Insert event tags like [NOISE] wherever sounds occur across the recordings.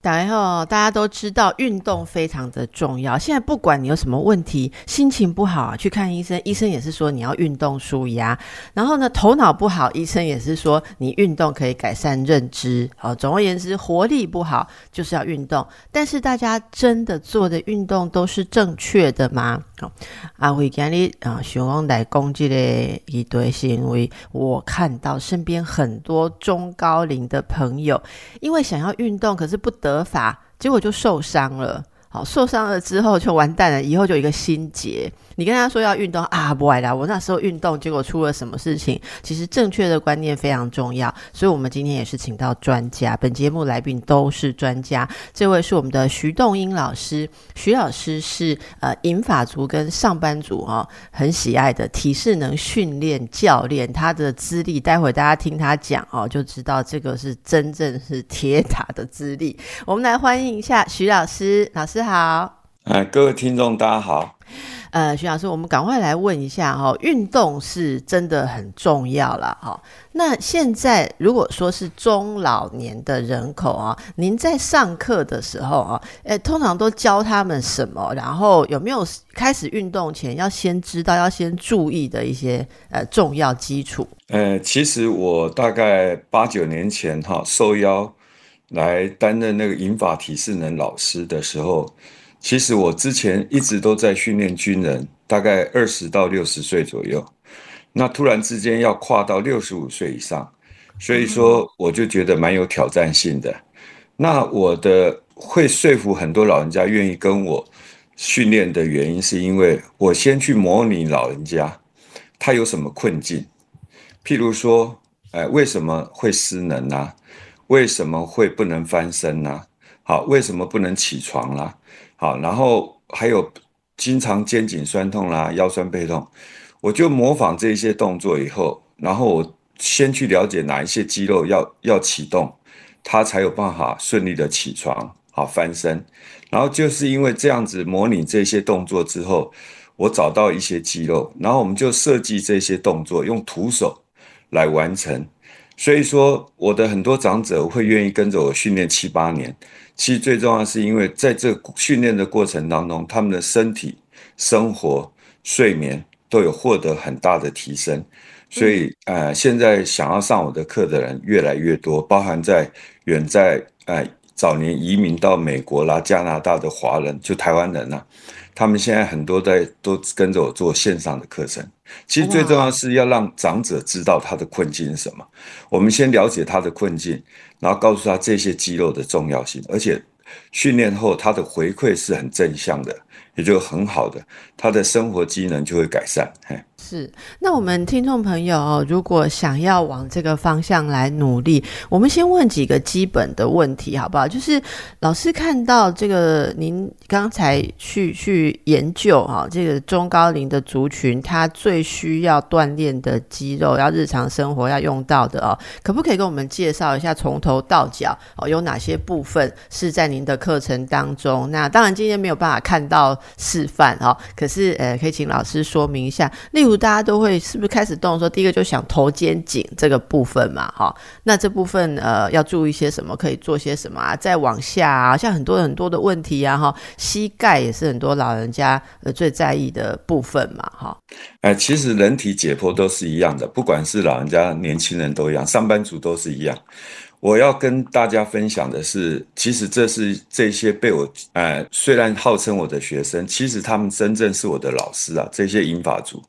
大家好，大家都知道运动非常的重要。现在不管你有什么问题，心情不好去看医生，医生也是说你要运动舒压。然后呢，头脑不好，医生也是说你运动可以改善认知。好，总而言之，活力不好就是要运动。但是大家真的做的运动都是正确的吗？好，阿辉今日啊，想要来攻击的一堆，是因为我看到身边很多中高龄的朋友，因为想要运动，可是不得合法，结果就受伤了。好，受伤了之后就完蛋了，以后就一个心结。你跟他说要运动啊，不爱啦。我那时候运动，结果出了什么事情？其实正确的观念非常重要，所以我们今天也是请到专家。本节目来宾都是专家，这位是我们的徐栋英老师。徐老师是呃银发族跟上班族哦很喜爱的体适能训练教练，他的资历待会大家听他讲哦，就知道这个是真正是铁打的资历。我们来欢迎一下徐老师，老师好。哎，各位听众大家好。呃，徐老师，我们赶快来问一下哈，运动是真的很重要了哈。那现在如果说是中老年的人口啊，您在上课的时候啊，呃，通常都教他们什么？然后有没有开始运动前要先知道、要先注意的一些呃重要基础？呃，其实我大概八九年前哈受邀来担任那个引法体适能老师的时候。其实我之前一直都在训练军人，大概二十到六十岁左右。那突然之间要跨到六十五岁以上，所以说我就觉得蛮有挑战性的。那我的会说服很多老人家愿意跟我训练的原因，是因为我先去模拟老人家他有什么困境，譬如说，哎，为什么会失能呢？为什么会不能翻身呢？好，为什么不能起床啦？好，然后还有经常肩颈酸痛啦、腰酸背痛，我就模仿这些动作以后，然后我先去了解哪一些肌肉要要启动，他才有办法顺利的起床、好翻身。然后就是因为这样子模拟这些动作之后，我找到一些肌肉，然后我们就设计这些动作用徒手来完成。所以说，我的很多长者会愿意跟着我训练七八年。其实最重要是因为在这训练的过程当中，他们的身体、生活、睡眠都有获得很大的提升，所以呃，现在想要上我的课的人越来越多，包含在远在呃早年移民到美国啦、加拿大的华人，就台湾人呐，他们现在很多在都跟着我做线上的课程。其实最重要是要让长者知道他的困境是什么，我们先了解他的困境。然后告诉他这些肌肉的重要性，而且训练后他的回馈是很正向的，也就很好的，他的生活机能就会改善。嘿。是，那我们听众朋友哦，如果想要往这个方向来努力，我们先问几个基本的问题，好不好？就是老师看到这个，您刚才去去研究哈，这个中高龄的族群，他最需要锻炼的肌肉，要日常生活要用到的哦，可不可以跟我们介绍一下，从头到脚哦，有哪些部分是在您的课程当中？那当然今天没有办法看到示范哦，可是呃，可以请老师说明一下，例如。大家都会是不是开始动的时候，第一个就想头肩颈这个部分嘛，哈，那这部分呃要注意些什么？可以做些什么啊？再往下啊，像很多很多的问题啊，哈，膝盖也是很多老人家呃最在意的部分嘛，哈。哎，其实人体解剖都是一样的，不管是老人家、年轻人都一样，上班族都是一样。我要跟大家分享的是，其实这是这些被我，呃，虽然号称我的学生，其实他们真正是我的老师啊。这些英法族，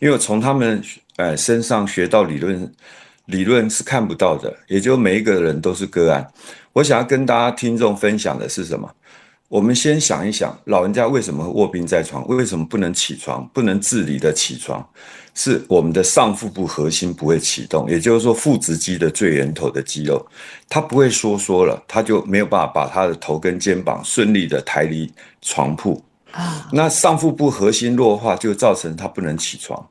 因为我从他们，呃，身上学到理论，理论是看不到的，也就每一个人都是个案。我想要跟大家听众分享的是什么？我们先想一想，老人家为什么卧病在床？为什么不能起床？不能自理的起床？是我们的上腹部核心不会启动，也就是说腹直肌的最源头的肌肉，它不会收缩了，它就没有办法把它的头跟肩膀顺利的抬离床铺啊。那上腹部核心弱化就造成它不能起床，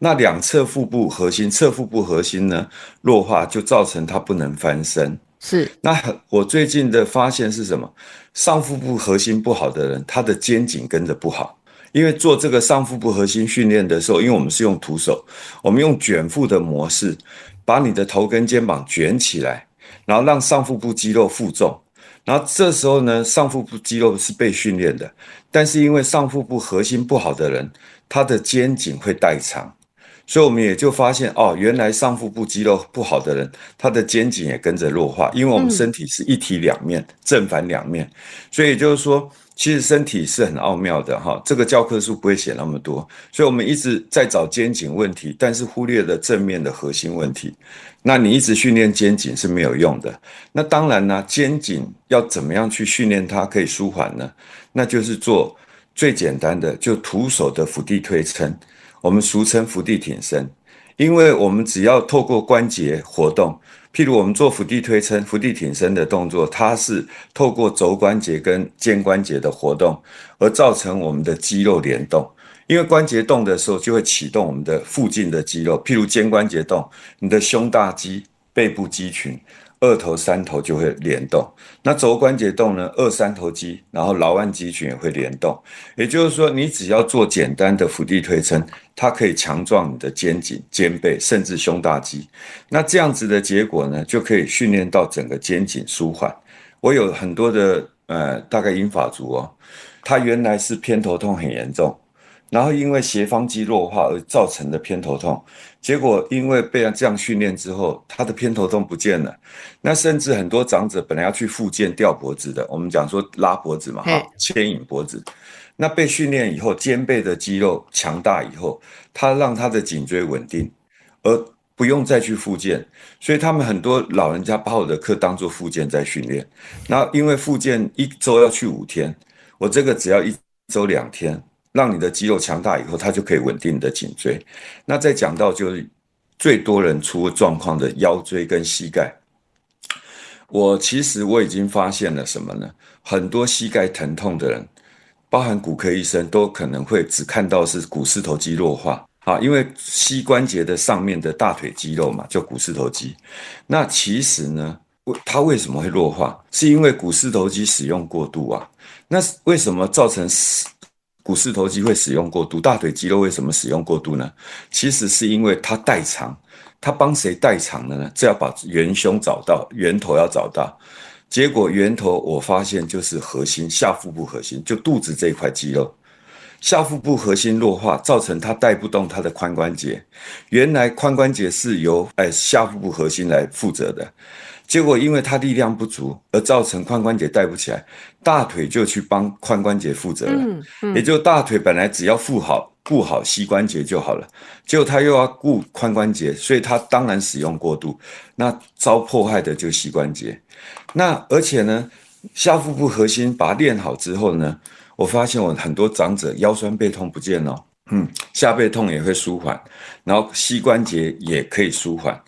那两侧腹部核心、侧腹部核心呢弱化就造成它不能翻身。是。那我最近的发现是什么？上腹部核心不好的人，他的肩颈跟着不好。因为做这个上腹部核心训练的时候，因为我们是用徒手，我们用卷腹的模式，把你的头跟肩膀卷起来，然后让上腹部肌肉负重。然后这时候呢，上腹部肌肉是被训练的，但是因为上腹部核心不好的人，他的肩颈会代偿。所以我们也就发现哦，原来上腹部肌肉不好的人，他的肩颈也跟着弱化，因为我们身体是一体两面，正反两面，所以就是说。其实身体是很奥妙的哈，这个教科书不会写那么多，所以我们一直在找肩颈问题，但是忽略了正面的核心问题。那你一直训练肩颈是没有用的。那当然呢，肩颈要怎么样去训练它可以舒缓呢？那就是做最简单的，就徒手的伏地推撑，我们俗称伏地挺身，因为我们只要透过关节活动。譬如我们做伏地推撑、伏地挺身的动作，它是透过肘关节跟肩关节的活动，而造成我们的肌肉联动。因为关节动的时候，就会启动我们的附近的肌肉，譬如肩关节动，你的胸大肌、背部肌群。二头、三头就会联动，那肘关节动呢？二三头肌，然后劳腕肌群也会联动。也就是说，你只要做简单的腹地推撑，它可以强壮你的肩颈、肩背，甚至胸大肌。那这样子的结果呢，就可以训练到整个肩颈舒缓。我有很多的呃，大概英法族哦，他原来是偏头痛很严重。然后因为斜方肌弱化而造成的偏头痛，结果因为被这样训练之后，他的偏头痛不见了。那甚至很多长者本来要去复健吊脖子的，我们讲说拉脖子嘛，哈，牵引脖子。那被训练以后，肩背的肌肉强大以后，他让他的颈椎稳定，而不用再去复健。所以他们很多老人家把我的课当做复健在训练。那因为复健一周要去五天，我这个只要一周两天。让你的肌肉强大以后，它就可以稳定你的颈椎。那再讲到就是最多人出状况的腰椎跟膝盖，我其实我已经发现了什么呢？很多膝盖疼痛的人，包含骨科医生，都可能会只看到是股四头肌弱化啊，因为膝关节的上面的大腿肌肉嘛，叫股四头肌。那其实呢，它为什么会弱化？是因为股四头肌使用过度啊。那为什么造成？股四头肌会使用过度，大腿肌肉为什么使用过度呢？其实是因为它代偿，它帮谁代偿的呢？这要把元凶找到，源头要找到。结果源头我发现就是核心下腹部核心，就肚子这块肌肉，下腹部核心弱化，造成它带不动它的髋关节。原来髋关节是由哎下腹部核心来负责的。结果因为他力量不足，而造成髋关节带不起来，大腿就去帮髋关节负责了。嗯嗯，也就大腿本来只要负好顾好膝关节就好了，结果他又要顾髋关节，所以他当然使用过度，那遭迫害的就膝关节。那而且呢，下腹部核心把它练好之后呢，我发现我很多长者腰酸背痛不见了，嗯，下背痛也会舒缓，然后膝关节也可以舒缓。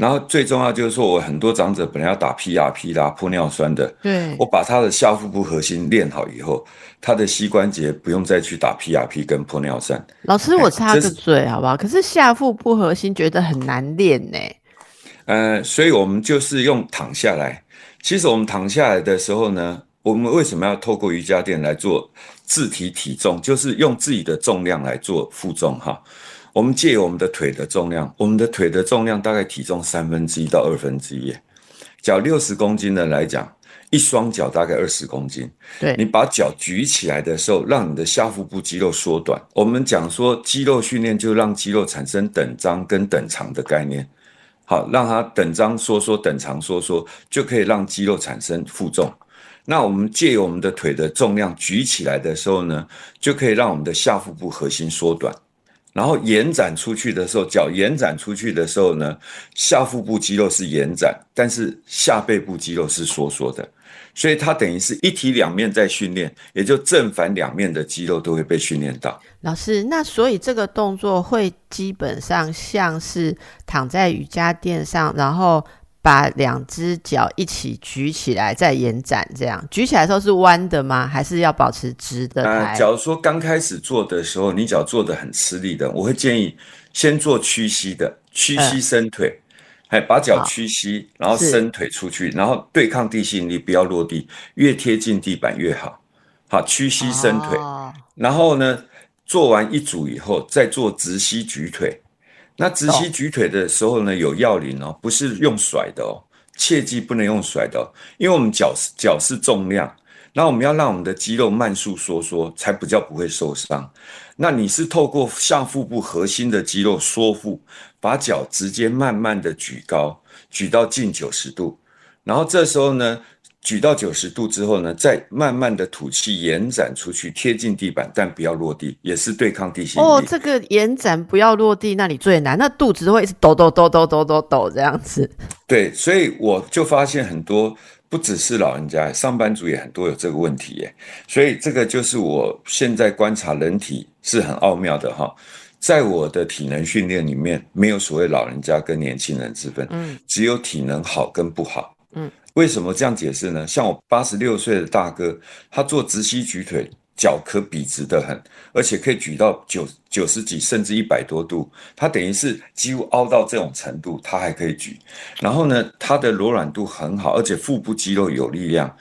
然后最重要就是说，我很多长者本来要打 PRP 啦、玻尿酸的，对我把他的下腹部核心练好以后，他的膝关节不用再去打 PRP 跟玻尿酸。老师，我插个嘴好不好？可是下腹部核心觉得很难练呢。呃，所以我们就是用躺下来。其实我们躺下来的时候呢，我们为什么要透过瑜伽垫来做自体体重？就是用自己的重量来做负重哈。我们借我们的腿的重量，我们的腿的重量大概体重三分之一到二分之一。脚六十公斤的来讲，一双脚大概二十公斤。对你把脚举起来的时候，让你的下腹部肌肉缩短。我们讲说肌肉训练，就让肌肉产生等张跟等长的概念。好，让它等张缩缩，等长缩缩，就可以让肌肉产生负重。那我们借由我们的腿的重量举起来的时候呢，就可以让我们的下腹部核心缩短。然后延展出去的时候，脚延展出去的时候呢，下腹部肌肉是延展，但是下背部肌肉是收缩的，所以它等于是一体两面在训练，也就正反两面的肌肉都会被训练到。老师，那所以这个动作会基本上像是躺在瑜伽垫上，然后。把两只脚一起举起来，再延展，这样举起来的时候是弯的吗？还是要保持直的？呃，假如说刚开始做的时候，你脚做的很吃力的，我会建议先做屈膝的，屈膝伸腿，哎，把脚屈膝，然后伸腿出去，然后对抗地心引力，不要落地，越贴近地板越好。好，屈膝伸腿，然后呢，做完一组以后，再做直膝举腿。那直膝举腿的时候呢，有要领哦，不是用甩的哦，切记不能用甩的，因为我们脚脚是重量。那我们要让我们的肌肉慢速收缩，才比较不会受伤。那你是透过下腹部核心的肌肉缩腹，把脚直接慢慢的举高，举到近九十度，然后这时候呢，举到九十度之后呢，再慢慢的吐气，延展出去，贴近地板，但不要落地，也是对抗地心哦，这个延展不要落地，那里最难，那肚子会一直抖抖抖抖抖抖抖这样子。对，所以我就发现很多。不只是老人家，上班族也很多有这个问题耶，所以这个就是我现在观察人体是很奥妙的哈。在我的体能训练里面，没有所谓老人家跟年轻人之分，嗯，只有体能好跟不好，嗯，为什么这样解释呢？像我八十六岁的大哥，他做直膝举腿。脚可笔直的很，而且可以举到九九十几甚至一百多度，他等于是几乎凹到这种程度，他还可以举。然后呢，他的柔软度很好，而且腹部肌肉有力量。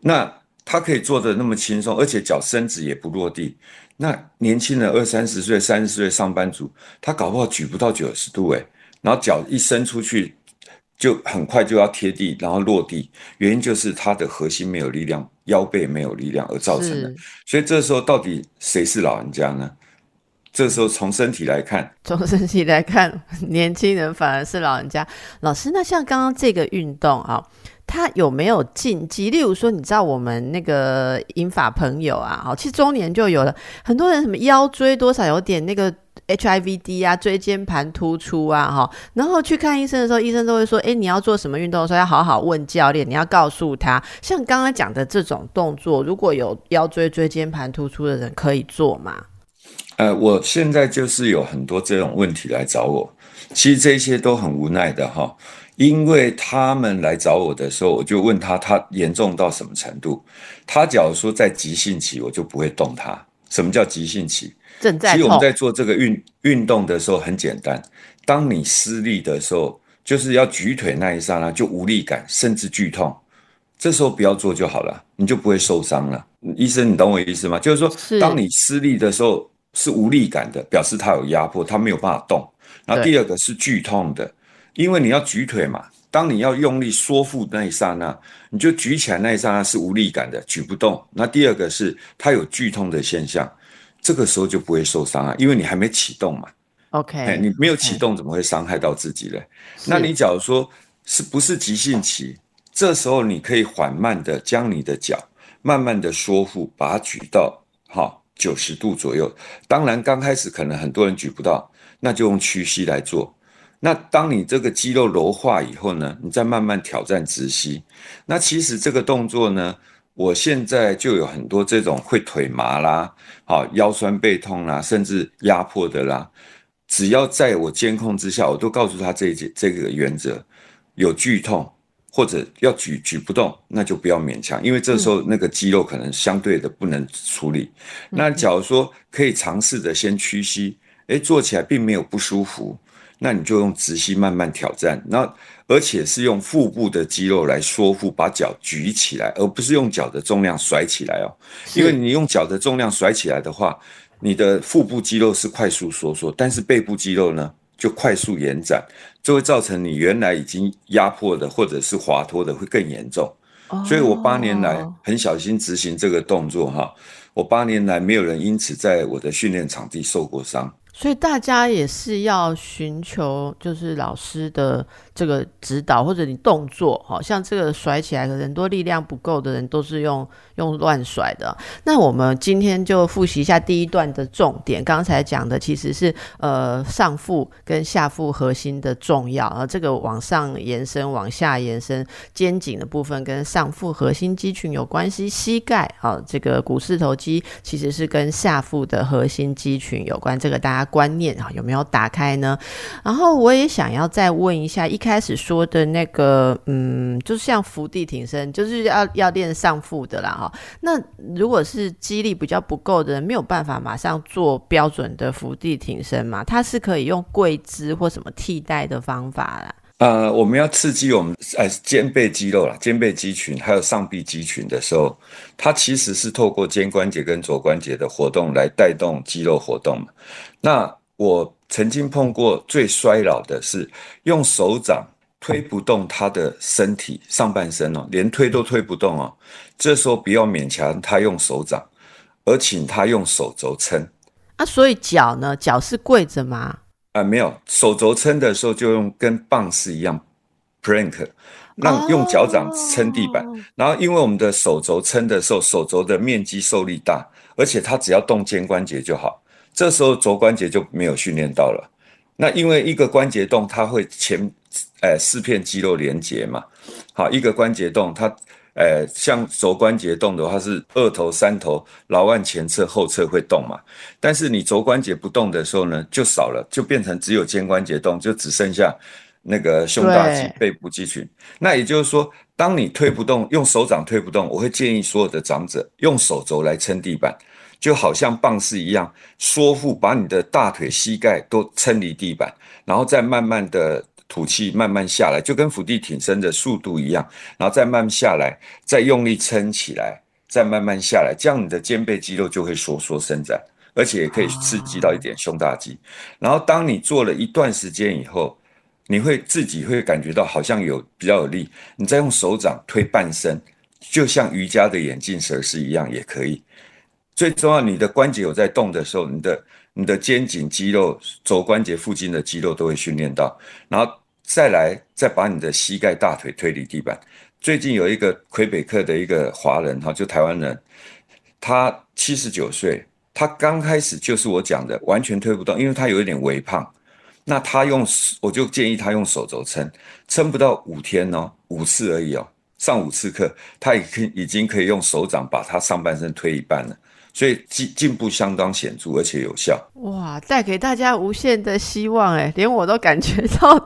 那他可以做的那么轻松，而且脚伸直也不落地。那年轻人二三十岁、三十岁上班族，他搞不好举不到九十度诶，然后脚一伸出去。就很快就要贴地，然后落地，原因就是他的核心没有力量，腰背没有力量而造成的。所以这时候到底谁是老人家呢？这时候从身体来看，[LAUGHS] 从身体来看，年轻人反而是老人家。老师，那像刚刚这个运动啊，它有没有禁忌？例如说，你知道我们那个英法朋友啊，好，其实中年就有了很多人什么腰椎多少有点那个。HIVD 啊，椎间盘突出啊，哈，然后去看医生的时候，医生都会说，哎，你要做什么运动的时候，要好好问教练，你要告诉他，像刚刚讲的这种动作，如果有腰椎椎间盘突出的人可以做吗？呃，我现在就是有很多这种问题来找我，其实这些都很无奈的哈，因为他们来找我的时候，我就问他，他严重到什么程度？他假如说在急性期，我就不会动他。什么叫急性期？其实我们在做这个运运动的时候很简单，当你失力的时候，就是要举腿那一刹那就无力感，甚至剧痛，这时候不要做就好了，你就不会受伤了。医生，你懂我意思吗？就是说，当你失力的时候是无力感的，表示它有压迫，它没有办法动。然后第二个是剧痛的，因为你要举腿嘛，当你要用力缩腹那一刹那，你就举起来那一刹那是无力感的，举不动。那第二个是它有剧痛的现象。这个时候就不会受伤啊，因为你还没启动嘛。OK，你没有启动，怎么会伤害到自己嘞？那你假如说是不是急性期，这时候你可以缓慢的将你的脚慢慢的缩腹，把它举到哈九十度左右。当然刚开始可能很多人举不到，那就用屈膝来做。那当你这个肌肉柔化以后呢，你再慢慢挑战直膝。那其实这个动作呢。我现在就有很多这种会腿麻啦，好腰酸背痛啦，甚至压迫的啦，只要在我监控之下，我都告诉他这这这个原则，有剧痛或者要举举不动，那就不要勉强，因为这时候那个肌肉可能相对的不能处理。那假如说可以尝试着先屈膝，诶，坐起来并没有不舒服。那你就用直膝慢慢挑战，那而且是用腹部的肌肉来缩腹，把脚举起来，而不是用脚的重量甩起来哦。因为你用脚的重量甩起来的话，你的腹部肌肉是快速收缩，但是背部肌肉呢就快速延展，就会造成你原来已经压迫的或者是滑脱的会更严重。所以我八年来很小心执行这个动作哈，我八年来没有人因此在我的训练场地受过伤。所以大家也是要寻求，就是老师的这个指导，或者你动作，好像这个甩起来，的人多力量不够的人都是用用乱甩的。那我们今天就复习一下第一段的重点。刚才讲的其实是呃上腹跟下腹核心的重要，啊，这个往上延伸、往下延伸，肩颈的部分跟上腹核心肌群有关系。膝盖啊，这个股四头肌其实是跟下腹的核心肌群有关。这个大家。观念啊有没有打开呢？然后我也想要再问一下，一开始说的那个，嗯，就像伏地挺身，就是要要练上腹的啦，哈。那如果是肌力比较不够的人，没有办法马上做标准的伏地挺身嘛？它是可以用跪姿或什么替代的方法啦。呃，我们要刺激我们呃肩背肌肉啦，肩背肌群还有上臂肌群的时候，它其实是透过肩关节跟肘关节的活动来带动肌肉活动那我曾经碰过最衰老的是用手掌推不动他的身体上半身哦，连推都推不动哦。这时候不要勉强他用手掌，而请他用手肘撑。啊，所以脚呢？脚是跪着吗？啊，没有手肘撑的时候就用跟棒式一样，plank，让用脚掌撑地板。然后，因为我们的手肘撑的时候，手肘的面积受力大，而且它只要动肩关节就好。这时候肘关节就没有训练到了。那因为一个关节动，它会前，呃，四片肌肉连接嘛。好，一个关节动，它。呃，像肘关节动的话是二头、三头、老腕前侧、后侧会动嘛？但是你肘关节不动的时候呢，就少了，就变成只有肩关节动，就只剩下那个胸大肌、背部肌群。那也就是说，当你推不动，用手掌推不动，我会建议所有的长者用手肘来撑地板，就好像棒式一样，缩腹把你的大腿、膝盖都撑离地板，然后再慢慢的。吐气慢慢下来，就跟伏地挺身的速度一样，然后再慢慢下来，再用力撑起来，再慢慢下来，这样你的肩背肌肉就会收缩伸展，而且也可以刺激到一点胸大肌。然后当你做了一段时间以后，你会自己会感觉到好像有比较有力，你再用手掌推半身，就像瑜伽的眼镜蛇是一样也可以。最重要，你的关节有在动的时候，你的你的肩颈肌肉、肘关节附近的肌肉都会训练到，然后。再来，再把你的膝盖、大腿推离地板。最近有一个魁北克的一个华人哈，就台湾人，他七十九岁，他刚开始就是我讲的，完全推不动，因为他有一点微胖。那他用，我就建议他用手肘撑，撑不到五天哦，五次而已哦，上五次课，他已经已经可以用手掌把他上半身推一半了。所以进进步相当显著，而且有效。哇，带给大家无限的希望哎，连我都感觉到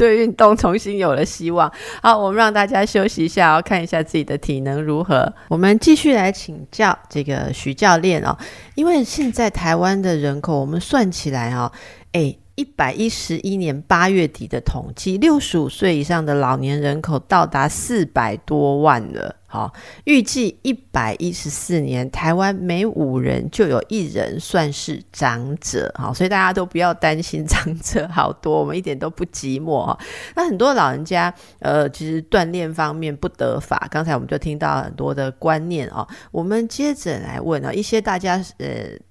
对运动重新有了希望。好，我们让大家休息一下哦，看一下自己的体能如何。我们继续来请教这个徐教练哦，因为现在台湾的人口，我们算起来哦，哎。一百一十一年八月底的统计，六十五岁以上的老年人口到达四百多万了。好，预计一百一十四年，台湾每五人就有一人算是长者。好，所以大家都不要担心长者好多，我们一点都不寂寞哈。那很多老人家，呃，其实锻炼方面不得法。刚才我们就听到很多的观念哦。我们接着来问啊，一些大家呃。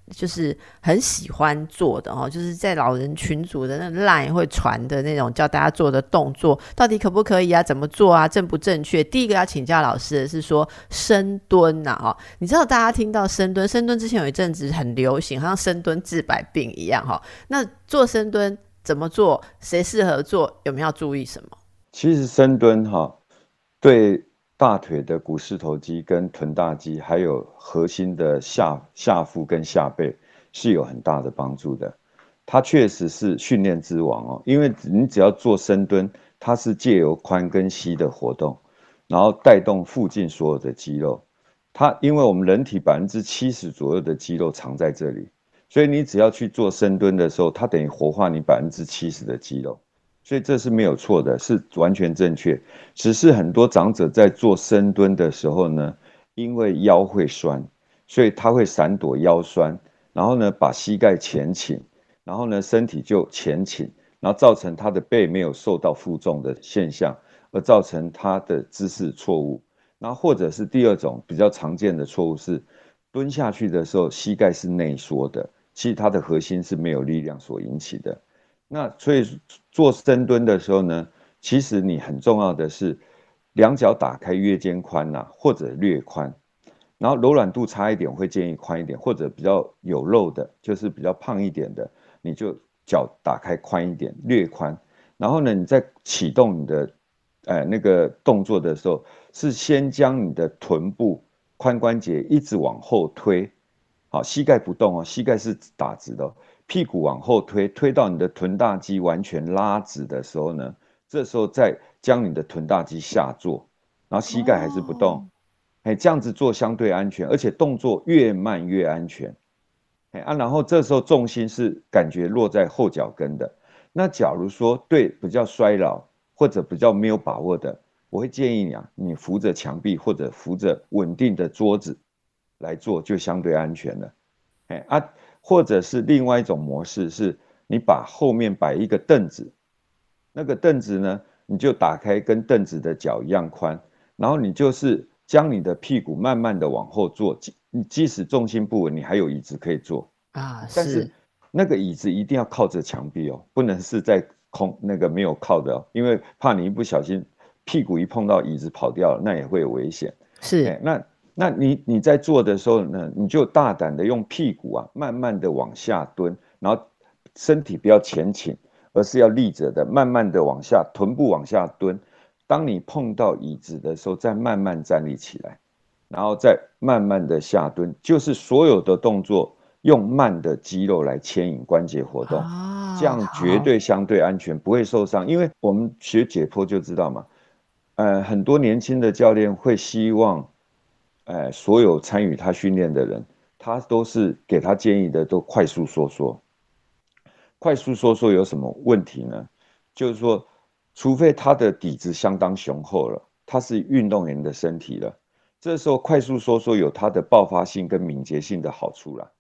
就是很喜欢做的哦，就是在老人群组的那 line 会传的那种教大家做的动作，到底可不可以啊？怎么做啊？正不正确？第一个要请教老师的是说深蹲呐，哈，你知道大家听到深蹲，深蹲之前有一阵子很流行，好像深蹲治百病一样哈。那做深蹲怎么做？谁适合做？有没有要注意什么？其实深蹲哈，对。大腿的股四头肌跟臀大肌，还有核心的下下腹跟下背是有很大的帮助的。它确实是训练之王哦，因为你只要做深蹲，它是借由髋跟膝的活动，然后带动附近所有的肌肉。它因为我们人体百分之七十左右的肌肉藏在这里，所以你只要去做深蹲的时候，它等于活化你百分之七十的肌肉。所以这是没有错的，是完全正确。只是很多长者在做深蹲的时候呢，因为腰会酸，所以他会闪躲腰酸，然后呢把膝盖前倾，然后呢身体就前倾，然后造成他的背没有受到负重的现象，而造成他的姿势错误。那或者是第二种比较常见的错误是，蹲下去的时候膝盖是内缩的，其实它的核心是没有力量所引起的。那所以做深蹲的时候呢，其实你很重要的是两脚打开约肩宽呐，或者略宽，然后柔软度差一点会建议宽一点，或者比较有肉的，就是比较胖一点的，你就脚打开宽一点，略宽。然后呢，你在启动你的呃那个动作的时候，是先将你的臀部髋关节一直往后推，好，膝盖不动哦，膝盖是打直的。屁股往后推，推到你的臀大肌完全拉直的时候呢，这时候再将你的臀大肌下坐，然后膝盖还是不动，哎，这样子做相对安全，而且动作越慢越安全，哎啊，然后这时候重心是感觉落在后脚跟的。那假如说对比较衰老或者比较没有把握的，我会建议你啊，你扶着墙壁或者扶着稳定的桌子来做，就相对安全了。哎啊，或者是另外一种模式，是你把后面摆一个凳子，那个凳子呢，你就打开跟凳子的脚一样宽，然后你就是将你的屁股慢慢的往后坐，即即使重心不稳，你还有椅子可以坐啊。但是那个椅子一定要靠着墙壁哦，不能是在空那个没有靠的哦，因为怕你一不小心屁股一碰到椅子跑掉了，那也会有危险。是，那那你你在做的时候呢，你就大胆的用屁股啊，慢慢的往下蹲，然后身体不要前倾，而是要立着的，慢慢的往下，臀部往下蹲。当你碰到椅子的时候，再慢慢站立起来，然后再慢慢的下蹲，就是所有的动作。用慢的肌肉来牵引关节活动，这样绝对相对安全，不会受伤。因为我们学解剖就知道嘛，呃，很多年轻的教练会希望，哎，所有参与他训练的人，他都是给他建议的都快速收缩。快速收缩有什么问题呢？就是说，除非他的底子相当雄厚了，他是运动员的身体了，这时候快速收缩有它的爆发性跟敏捷性的好处了。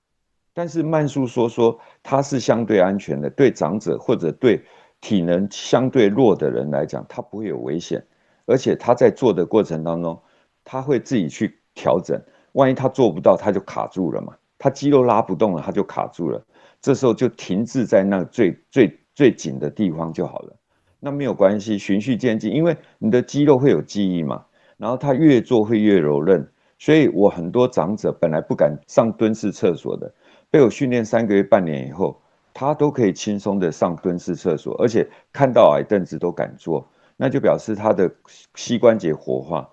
但是慢速收缩它是相对安全的，对长者或者对体能相对弱的人来讲，它不会有危险，而且他在做的过程当中，他会自己去调整，万一他做不到，他就卡住了嘛，他肌肉拉不动了，他就卡住了，这时候就停滞在那最最最紧的地方就好了，那没有关系，循序渐进，因为你的肌肉会有记忆嘛，然后他越做会越柔韧，所以我很多长者本来不敢上蹲式厕所的。被我训练三个月、半年以后，他都可以轻松的上蹲式厕所，而且看到矮凳子都敢坐，那就表示他的膝关节活化，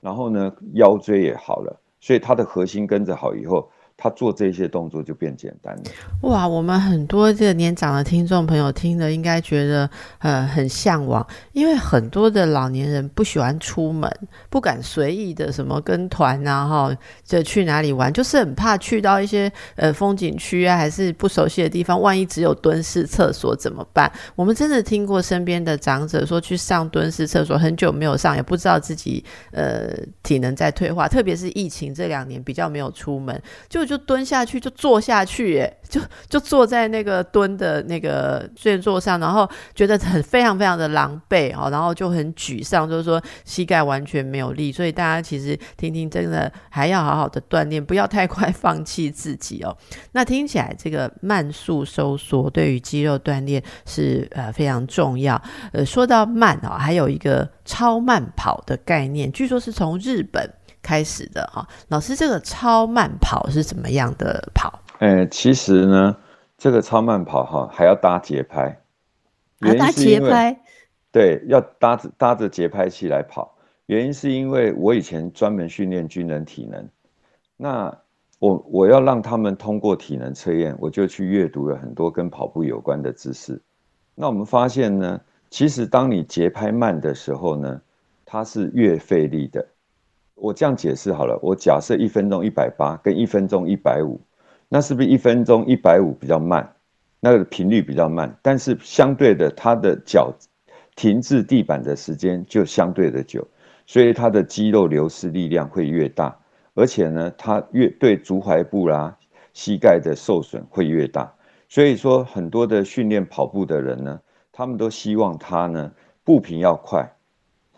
然后呢腰椎也好了，所以他的核心跟着好以后。他做这些动作就变简单了。哇，我们很多这个年长的听众朋友听了，应该觉得呃很向往，因为很多的老年人不喜欢出门，不敢随意的什么跟团啊，哈，就去哪里玩，就是很怕去到一些呃风景区啊，还是不熟悉的地方，万一只有蹲式厕所怎么办？我们真的听过身边的长者说去上蹲式厕所，很久没有上，也不知道自己呃体能在退化，特别是疫情这两年比较没有出门，就。就蹲下去，就坐下去，耶，就就坐在那个蹲的那个卷座上，然后觉得很非常非常的狼狈哦，然后就很沮丧，就是说膝盖完全没有力。所以大家其实听听，真的还要好好的锻炼，不要太快放弃自己哦。那听起来这个慢速收缩对于肌肉锻炼是呃非常重要。呃，说到慢哦，还有一个超慢跑的概念，据说是从日本。开始的哈，老师，这个超慢跑是怎么样的跑？呃，其实呢，这个超慢跑哈还要搭节拍，搭节拍，对，要搭着搭着节拍器来跑。原因是因为我以前专门训练军人体能，那我我要让他们通过体能测验，我就去阅读了很多跟跑步有关的知识。那我们发现呢，其实当你节拍慢的时候呢，它是越费力的。我这样解释好了，我假设一分钟一百八跟一分钟一百五，那是不是一分钟一百五比较慢？那个频率比较慢，但是相对的，它的脚停滞地板的时间就相对的久，所以它的肌肉流失力量会越大，而且呢，它越对足踝部啦、膝盖的受损会越大。所以说，很多的训练跑步的人呢，他们都希望他呢步频要快。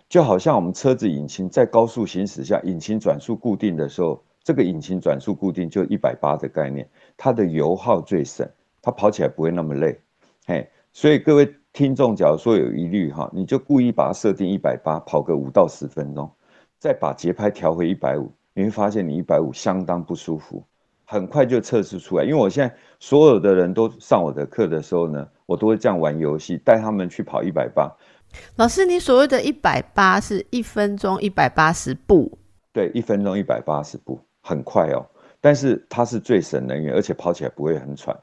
就好像我们车子引擎在高速行驶下，引擎转速固定的时候，这个引擎转速固定就一百八的概念，它的油耗最省，它跑起来不会那么累。嘿，所以各位听众，假如说有疑虑哈，你就故意把它设定一百八，跑个五到十分钟，再把节拍调回一百五，你会发现你一百五相当不舒服，很快就测试出来。因为我现在所有的人都上我的课的时候呢，我都会这样玩游戏，带他们去跑一百八。老师，你所谓的一百八是一分钟一百八十步？对，一分钟一百八十步，很快哦。但是它是最省能源，而且跑起来不会很喘。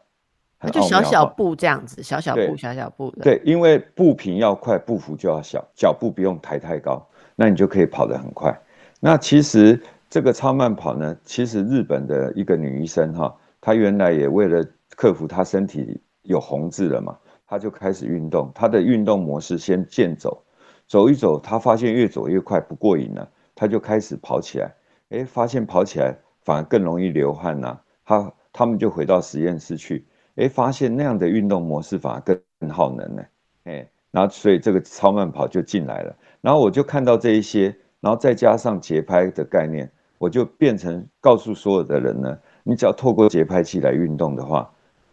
就小小步这样子，小小步，小小步的。对，因为步频要快，步幅就要小，脚步不用抬太高，那你就可以跑得很快。那其实这个超慢跑呢，其实日本的一个女医生哈，她原来也为了克服她身体有红痣了嘛。他就开始运动，他的运动模式先健走，走一走，他发现越走越快，不过瘾了，他就开始跑起来。哎，发现跑起来反而更容易流汗呐。他他们就回到实验室去，哎，发现那样的运动模式反而更耗能呢。哎，然后所以这个超慢跑就进来了。然后我就看到这一些，然后再加上节拍的概念，我就变成告诉所有的人呢，你只要透过节拍器来运动的话，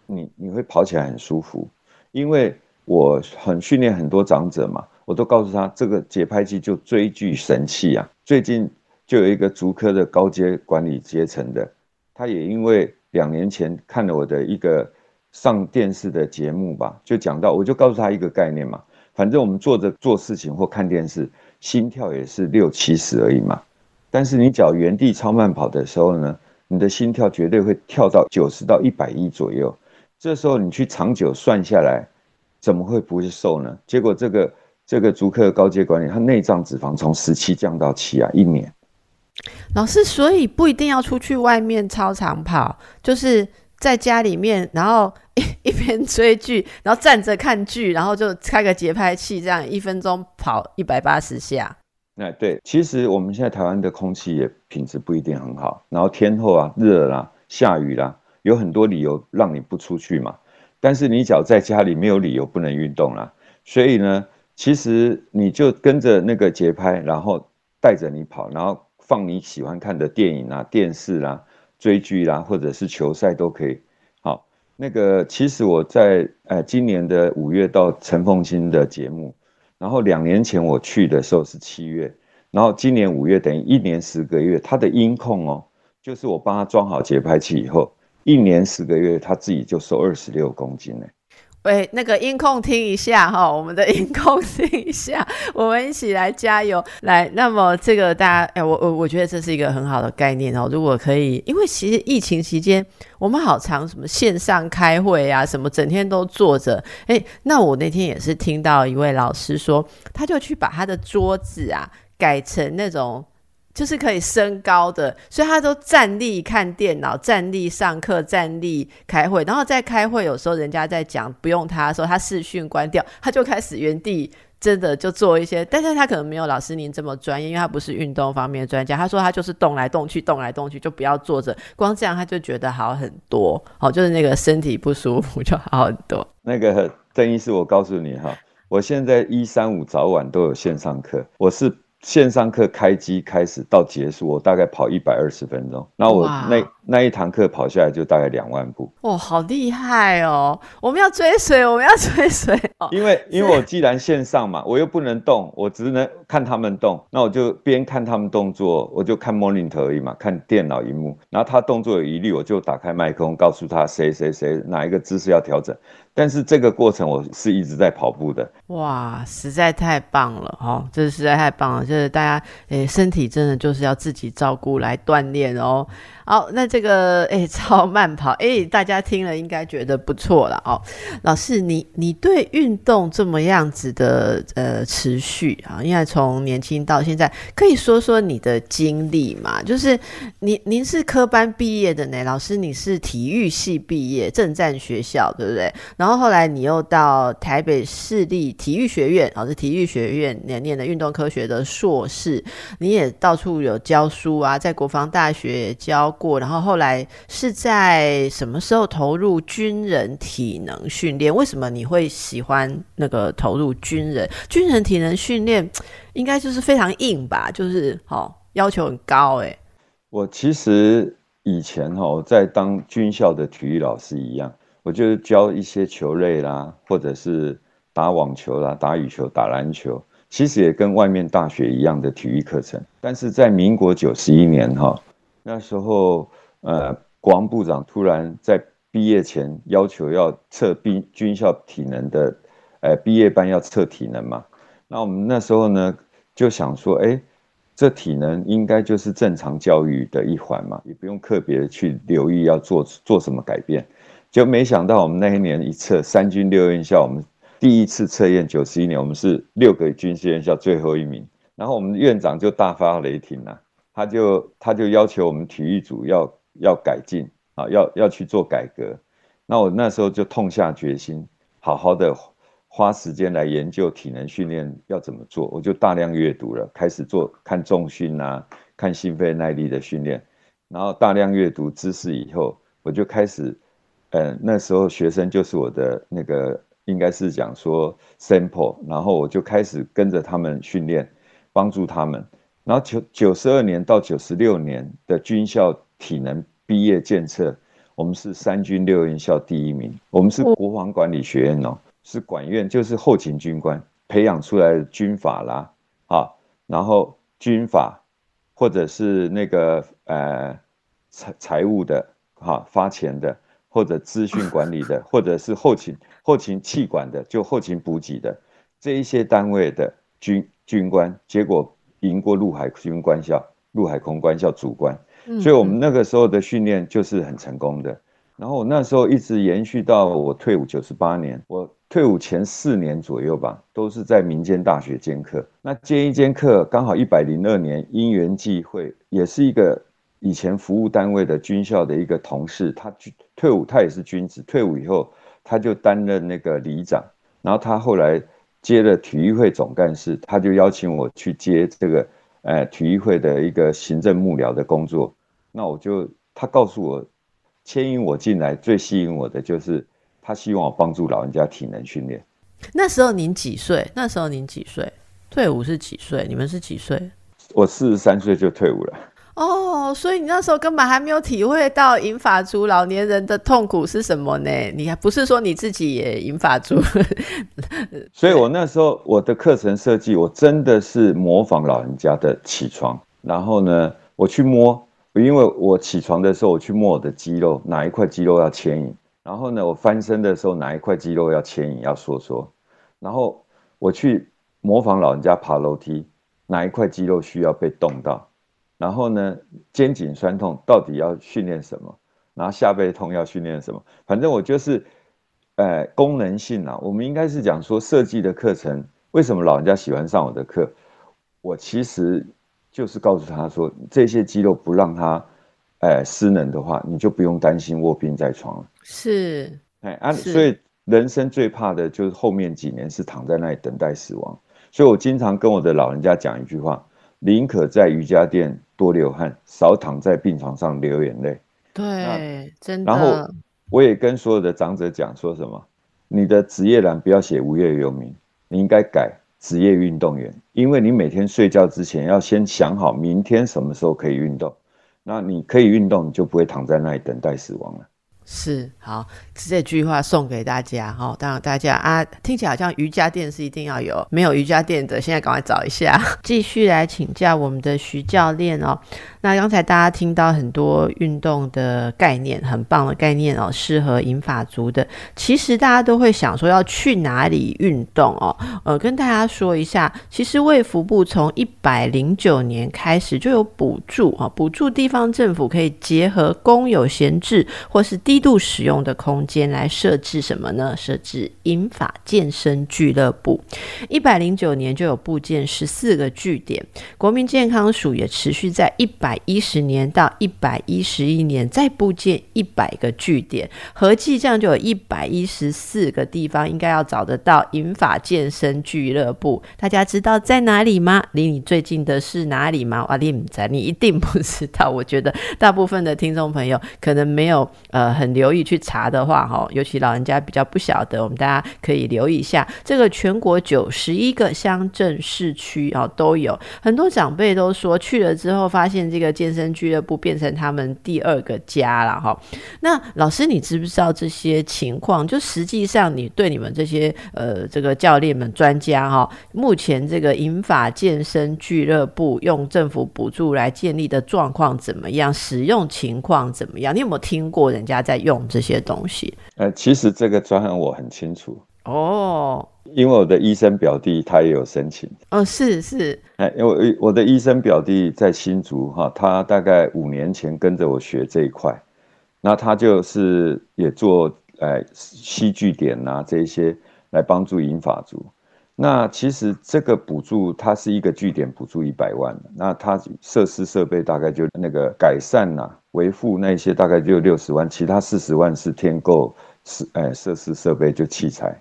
你你会跑起来很舒服，因为。我很训练很多长者嘛，我都告诉他，这个节拍器就追剧神器啊。最近就有一个足科的高阶管理阶层的，他也因为两年前看了我的一个上电视的节目吧，就讲到，我就告诉他一个概念嘛，反正我们坐着做事情或看电视，心跳也是六七十而已嘛。但是你脚原地超慢跑的时候呢，你的心跳绝对会跳到九十到一百一左右。这时候你去长久算下来。怎么会不是瘦呢？结果这个这个足科高阶管理，他内脏脂肪从十七降到七啊，一年。老师，所以不一定要出去外面操场跑，就是在家里面，然后一 [LAUGHS] 一边追剧，然后站着看剧，然后就开个节拍器，这样一分钟跑一百八十下。那，对，其实我们现在台湾的空气也品质不一定很好，然后天后啊热啦、下雨啦，有很多理由让你不出去嘛。但是你只要在家里没有理由不能运动啦，所以呢，其实你就跟着那个节拍，然后带着你跑，然后放你喜欢看的电影啊、电视啦、追剧啦，或者是球赛都可以。好，那个其实我在呃今年的五月到陈凤新的节目，然后两年前我去的时候是七月，然后今年五月等于一年十个月，他的音控哦，就是我帮他装好节拍器以后。一年十个月，他自己就瘦二十六公斤呢。喂，那个音控听一下哈，[LAUGHS] 我们的音控听一下，我们一起来加油来。那么这个大家，哎，我我我觉得这是一个很好的概念哦。如果可以，因为其实疫情期间我们好长什么线上开会啊，什么整天都坐着。哎，那我那天也是听到一位老师说，他就去把他的桌子啊改成那种。就是可以升高的，所以他都站立看电脑，站立上课，站立开会。然后在开会，有时候人家在讲不用他的时候，他视讯关掉，他就开始原地真的就做一些。但是他可能没有老师您这么专业，因为他不是运动方面的专家。他说他就是动来动去，动来动去，就不要坐着，光这样他就觉得好很多。好，就是那个身体不舒服就好很多。[LAUGHS] 那个郑医师，我告诉你哈，我现在一三五早晚都有线上课，我是。线上课开机开始到结束，我大概跑一百二十分钟。那我那那一堂课跑下来就大概两万步。哇，好厉害哦！我们要追随，我们要追随。因为因为我既然线上嘛，我又不能动，我只能看他们动。那我就边看他们动作，我就看 monitor 而已嘛，看电脑荧幕。然后他动作有疑虑，我就打开麦克风，告诉他谁谁谁哪一个姿势要调整。但是这个过程我是一直在跑步的，哇，实在太棒了哈！这实在太棒了，就是大家诶，身体真的就是要自己照顾来锻炼哦。好，那这个诶 [LAUGHS] 超慢跑诶，大家听了应该觉得不错了哦。老师，你你对运动这么样子的呃持续啊，因为从年轻到现在，可以说说你的经历嘛？就是您您是科班毕业的呢，老师你是体育系毕业，正战学校对不对？然后后来你又到台北市立体育学院，哦是体育学院念念的运动科学的硕士，你也到处有教书啊，在国防大学也教。过，然后后来是在什么时候投入军人体能训练？为什么你会喜欢那个投入军人？军人体能训练应该就是非常硬吧？就是好要求很高哎。我其实以前哈在当军校的体育老师一样，我就教一些球类啦，或者是打网球啦、打羽球、打篮球，其实也跟外面大学一样的体育课程。但是在民国九十一年哈。那时候，呃，国防部长突然在毕业前要求要测兵军校体能的，呃，毕业班要测体能嘛。那我们那时候呢，就想说，哎，这体能应该就是正常教育的一环嘛，也不用特别去留意要做做什么改变。就没想到我们那一年一测三军六院校，我们第一次测验九十一年，我们是六个军事院校最后一名，然后我们院长就大发雷霆了。他就他就要求我们体育组要要改进啊，要要去做改革。那我那时候就痛下决心，好好的花时间来研究体能训练要怎么做，我就大量阅读了，开始做看重训啊，看心肺耐力的训练，然后大量阅读知识以后，我就开始，呃，那时候学生就是我的那个应该是讲说 sample，然后我就开始跟着他们训练，帮助他们，然后九九十二年到九十六年的军校体能毕业检测。我们是三军六院校第一名，我们是国防管理学院哦，是管院，就是后勤军官培养出来的军法啦，啊，然后军法或者是那个呃财财务的哈发钱的，或者资讯管理的，或者是后勤后勤气管的，就后勤补给的这一些单位的军军官，结果赢过陆海军官校、陆海空官校主官。所以，我们那个时候的训练就是很成功的。然后，我那时候一直延续到我退伍九十八年，我退伍前四年左右吧，都是在民间大学兼课。那兼一兼课，刚好一百零二年因缘际会，也是一个以前服务单位的军校的一个同事，他退伍，他也是军职，退伍以后他就担任那个里长。然后他后来接了体育会总干事，他就邀请我去接这个。呃，体育会的一个行政幕僚的工作，那我就他告诉我，牵引我进来最吸引我的就是他希望我帮助老人家体能训练。那时候您几岁？那时候您几岁？退伍是几岁？你们是几岁？我四十三岁就退伍了。哦，所以你那时候根本还没有体会到银发族老年人的痛苦是什么呢？你还不是说你自己也银发族？[LAUGHS] 所以我那时候我的课程设计，我真的是模仿老人家的起床，然后呢，我去摸，因为我起床的时候我去摸我的肌肉，哪一块肌肉要牵引，然后呢，我翻身的时候哪一块肌肉要牵引要缩缩，然后我去模仿老人家爬楼梯，哪一块肌肉需要被动到。然后呢，肩颈酸痛到底要训练什么？然后下背痛要训练什么？反正我就是，呃，功能性啊。我们应该是讲说设计的课程，为什么老人家喜欢上我的课？我其实就是告诉他说，这些肌肉不让他，哎，失能的话，你就不用担心卧病在床了。是，哎啊，所以人生最怕的就是后面几年是躺在那里等待死亡。所以我经常跟我的老人家讲一句话。宁可在瑜伽垫多流汗，少躺在病床上流眼泪。对，真的。然后我也跟所有的长者讲，说什么？你的职业栏不要写无业游民，你应该改职业运动员，因为你每天睡觉之前要先想好明天什么时候可以运动，那你可以运动，你就不会躺在那里等待死亡了。是好，这句话送给大家哈。当然，大家啊，听起来好像瑜伽垫是一定要有，没有瑜伽垫的，现在赶快找一下。[LAUGHS] 继续来请教我们的徐教练哦。那刚才大家听到很多运动的概念，很棒的概念哦，适合银发族的。其实大家都会想说要去哪里运动哦。呃，跟大家说一下，其实卫福部从一百零九年开始就有补助啊，补助地方政府可以结合公有闲置或是低度使用的空间来设置什么呢？设置银发健身俱乐部。一百零九年就有部建十四个据点，国民健康署也持续在一百。一十年到一百一十一年，再布建一百个据点，合计这样就有一百一十四个地方，应该要找得到银发健身俱乐部。大家知道在哪里吗？离你最近的是哪里吗？哇，你在，你一定不知道。我觉得大部分的听众朋友可能没有呃很留意去查的话，哈，尤其老人家比较不晓得，我们大家可以留意一下。这个全国九十一个乡镇市区啊都有，很多长辈都说去了之后发现这。个个健身俱乐部变成他们第二个家了哈。那老师，你知不知道这些情况？就实际上，你对你们这些呃这个教练们、专家哈，目前这个银发健身俱乐部用政府补助来建立的状况怎么样？使用情况怎么样？你有没有听过人家在用这些东西？呃，其实这个专案我很清楚哦。因为我的医生表弟他也有申请哦，是是，哎，因为我的医生表弟在新竹哈，他大概五年前跟着我学这一块，那他就是也做哎西据点呐这一些来帮助银发族。那其实这个补助它是一个据点补助一百万，那它设施设备大概就那个改善呐维护那些大概就六十万，其他四十万是添购是哎设施设备就器材。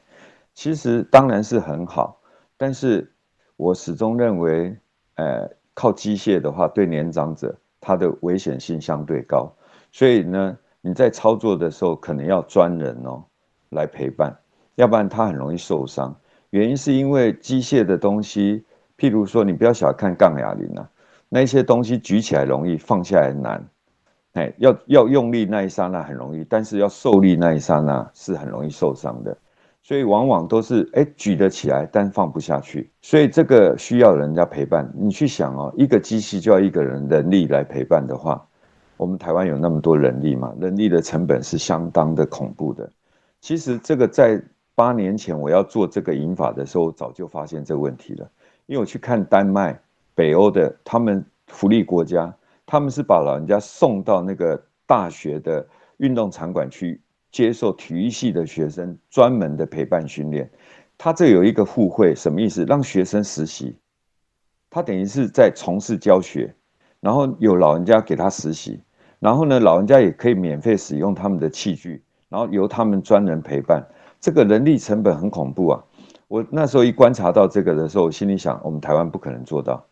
其实当然是很好，但是我始终认为，呃，靠机械的话，对年长者他的危险性相对高，所以呢，你在操作的时候可能要专人哦来陪伴，要不然他很容易受伤。原因是因为机械的东西，譬如说你不要小看杠哑铃啊，那些东西举起来容易，放下来难。哎，要要用力那一刹那很容易，但是要受力那一刹那是很容易受伤的。所以往往都是哎举得起来，但放不下去。所以这个需要人家陪伴。你去想哦，一个机器就要一个人人力来陪伴的话，我们台湾有那么多人力嘛？人力的成本是相当的恐怖的。其实这个在八年前我要做这个引法的时候，早就发现这个问题了。因为我去看丹麦、北欧的他们福利国家。他们是把老人家送到那个大学的运动场馆去接受体育系的学生专门的陪伴训练。他这有一个互惠，什么意思？让学生实习，他等于是在从事教学，然后有老人家给他实习，然后呢，老人家也可以免费使用他们的器具，然后由他们专人陪伴。这个人力成本很恐怖啊！我那时候一观察到这个的时候，我心里想，我们台湾不可能做到。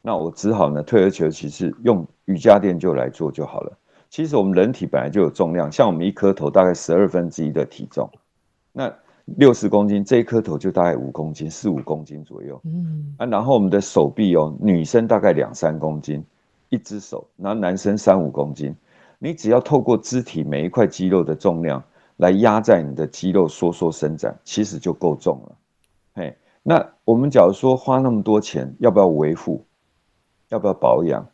那我只好呢，退而求其次，用瑜伽垫就来做就好了。其实我们人体本来就有重量，像我们一颗头大概十二分之一的体重，那六十公斤，这一颗头就大概五公斤，四五公斤左右。嗯啊，然后我们的手臂哦，女生大概两三公斤，一只手，然后男生三五公斤。你只要透过肢体每一块肌肉的重量来压在你的肌肉收缩伸展，其实就够重了。嘿，那我们假如说花那么多钱，要不要维护？要不要保养，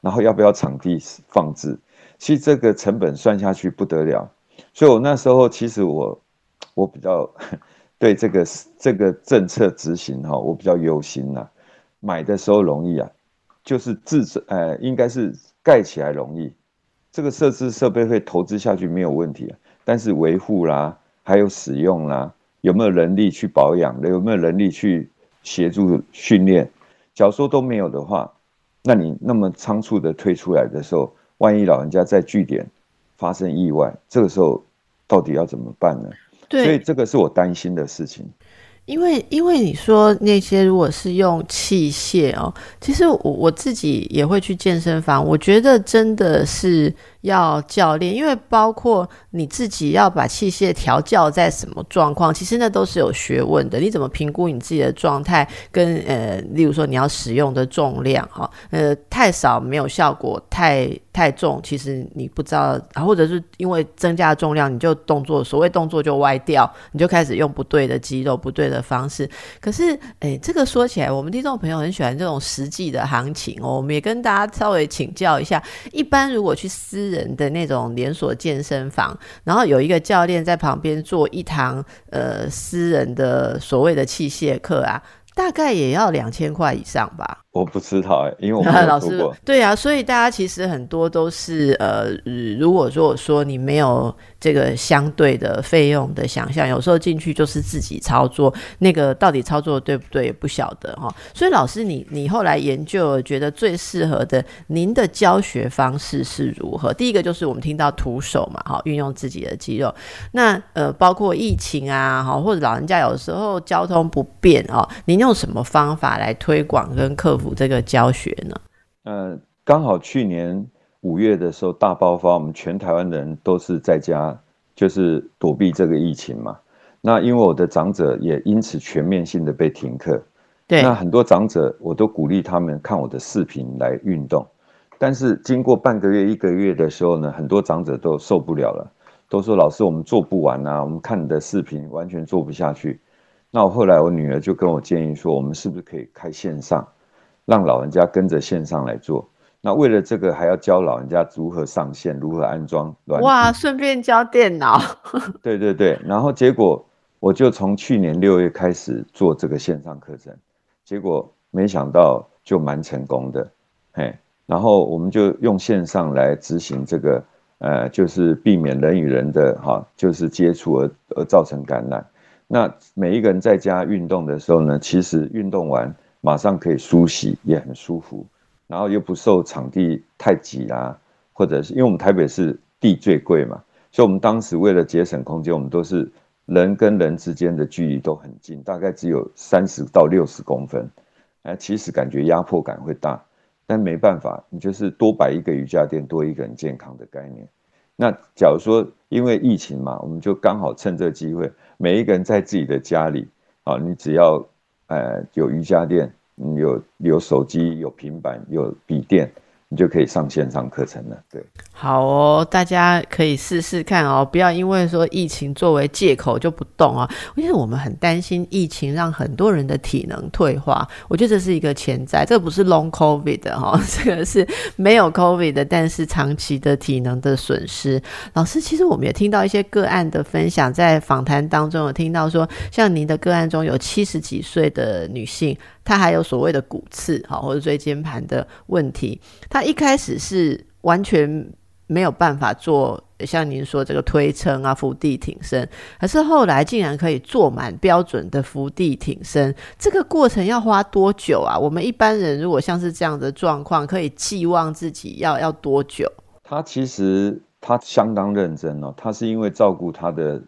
然后要不要场地放置？其实这个成本算下去不得了，所以我那时候其实我我比较 [LAUGHS] 对这个这个政策执行哈，我比较忧心呐。买的时候容易啊，就是自呃应该是盖起来容易，这个设置设备会投资下去没有问题啊，但是维护啦，还有使用啦，有没有能力去保养？有没有能力去协助训练？假如说都没有的话。那你那么仓促的推出来的时候，万一老人家在据点发生意外，这个时候到底要怎么办呢？对，所以这个是我担心的事情。因为，因为你说那些如果是用器械哦，其实我我自己也会去健身房，我觉得真的是。要教练，因为包括你自己要把器械调教在什么状况，其实那都是有学问的。你怎么评估你自己的状态？跟呃，例如说你要使用的重量，哈，呃，太少没有效果，太太重，其实你不知道，或者是因为增加重量，你就动作所谓动作就歪掉，你就开始用不对的肌肉、不对的方式。可是，哎，这个说起来，我们听众朋友很喜欢这种实际的行情哦。我们也跟大家稍微请教一下，一般如果去私人的那种连锁健身房，然后有一个教练在旁边做一堂呃私人的所谓的器械课啊。大概也要两千块以上吧，我不知道哎，因为我没有 [LAUGHS] 做过。对啊，所以大家其实很多都是呃，如果说我说你没有这个相对的费用的想象，有时候进去就是自己操作，那个到底操作对不对不晓得哈。所以老师，你你后来研究觉得最适合的，您的教学方式是如何？第一个就是我们听到徒手嘛，哈，运用自己的肌肉。那呃，包括疫情啊，哈，或者老人家有时候交通不便哦，您。用什么方法来推广跟克服这个教学呢？呃，刚好去年五月的时候大爆发，我们全台湾人都是在家，就是躲避这个疫情嘛。那因为我的长者也因此全面性的被停课，对，那很多长者我都鼓励他们看我的视频来运动，但是经过半个月、一个月的时候呢，很多长者都受不了了，都说老师我们做不完啊，我们看你的视频完全做不下去。那我后来，我女儿就跟我建议说，我们是不是可以开线上，让老人家跟着线上来做？那为了这个，还要教老人家如何上线，如何安装。哇，顺便教电脑。[LAUGHS] [LAUGHS] 对对对，然后结果我就从去年六月开始做这个线上课程，结果没想到就蛮成功的，嘿。然后我们就用线上来执行这个，呃，就是避免人与人的哈，就是接触而而造成感染。那每一个人在家运动的时候呢，其实运动完马上可以梳洗，也很舒服，然后又不受场地太挤啦，或者是因为我们台北市地最贵嘛，所以我们当时为了节省空间，我们都是人跟人之间的距离都很近，大概只有三十到六十公分，哎，其实感觉压迫感会大，但没办法，你就是多摆一个瑜伽垫，多一个人健康的概念。那假如说因为疫情嘛，我们就刚好趁这个机会，每一个人在自己的家里，啊，你只要呃有瑜伽垫，有有手机，有平板，有笔电。你就可以上线上课程了，对，好哦，大家可以试试看哦，不要因为说疫情作为借口就不动啊，因为我们很担心疫情让很多人的体能退化，我觉得这是一个潜在，这不是 long covid 的哈，[LAUGHS] 这个是没有 covid 的，但是长期的体能的损失。老师，其实我们也听到一些个案的分享，在访谈当中有听到说，像您的个案中有七十几岁的女性。她还有所谓的骨刺，哈，或者椎间盘的问题。他一开始是完全没有办法做，像您说这个推撑啊、伏地挺身，可是后来竟然可以做满标准的伏地挺身。这个过程要花多久啊？我们一般人如果像是这样的状况，可以寄望自己要要多久？他其实他相当认真哦，他是因为照顾他的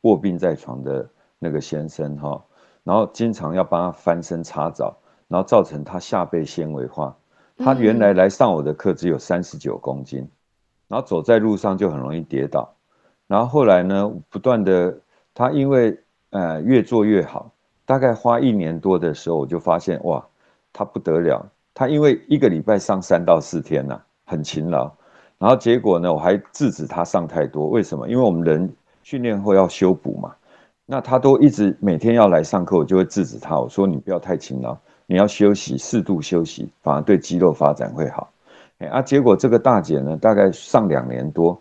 卧病在床的那个先生哈。然后经常要帮他翻身擦澡，然后造成他下背纤维化。他原来来上我的课只有三十九公斤，然后走在路上就很容易跌倒。然后后来呢，不断的他因为呃越做越好，大概花一年多的时候，我就发现哇，他不得了。他因为一个礼拜上三到四天呐，很勤劳。然后结果呢，我还制止他上太多。为什么？因为我们人训练后要修补嘛。那他都一直每天要来上课，我就会制止他。我说你不要太勤劳，你要休息，适度休息，反而对肌肉发展会好。啊，结果这个大姐呢，大概上两年多，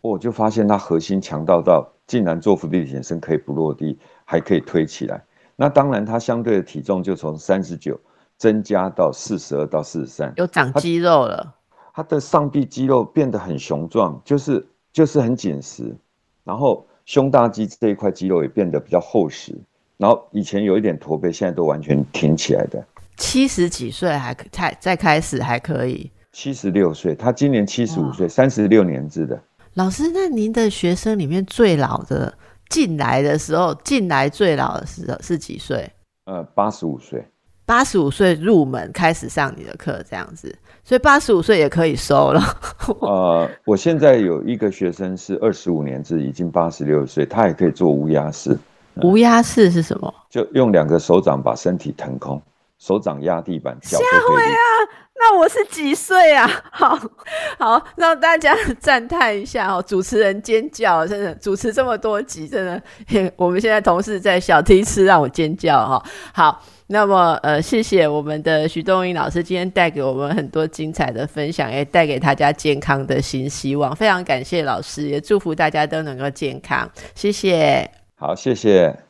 我就发现她核心强到到，竟然做伏地挺身可以不落地，还可以推起来。那当然，她相对的体重就从三十九增加到四十二到四十三，有长肌肉了。她的上臂肌肉变得很雄壮，就是就是很紧实，然后。胸大肌这一块肌肉也变得比较厚实，然后以前有一点驼背，现在都完全挺起来的。七十几岁还才再开始还可以。七十六岁，他今年七十五岁，三十六年制的。老师，那您的学生里面最老的进来的时候，进来最老的时候是几岁？呃，八十五岁。八十五岁入门开始上你的课，这样子。所以八十五岁也可以收了。[LAUGHS] 呃，我现在有一个学生是二十五年制，已经八十六岁，他也可以做乌鸦式。无压式是什么？就用两个手掌把身体腾空，手掌压地板，脚会啊！那我是几岁啊？[LAUGHS] 好好让大家赞叹一下哦！主持人尖叫，真的主持这么多集，真的，我们现在同事在小提吃，让我尖叫哈。好。那么，呃，谢谢我们的徐东英老师今天带给我们很多精彩的分享，也带给大家健康的新希望。非常感谢老师，也祝福大家都能够健康。谢谢。好，谢谢。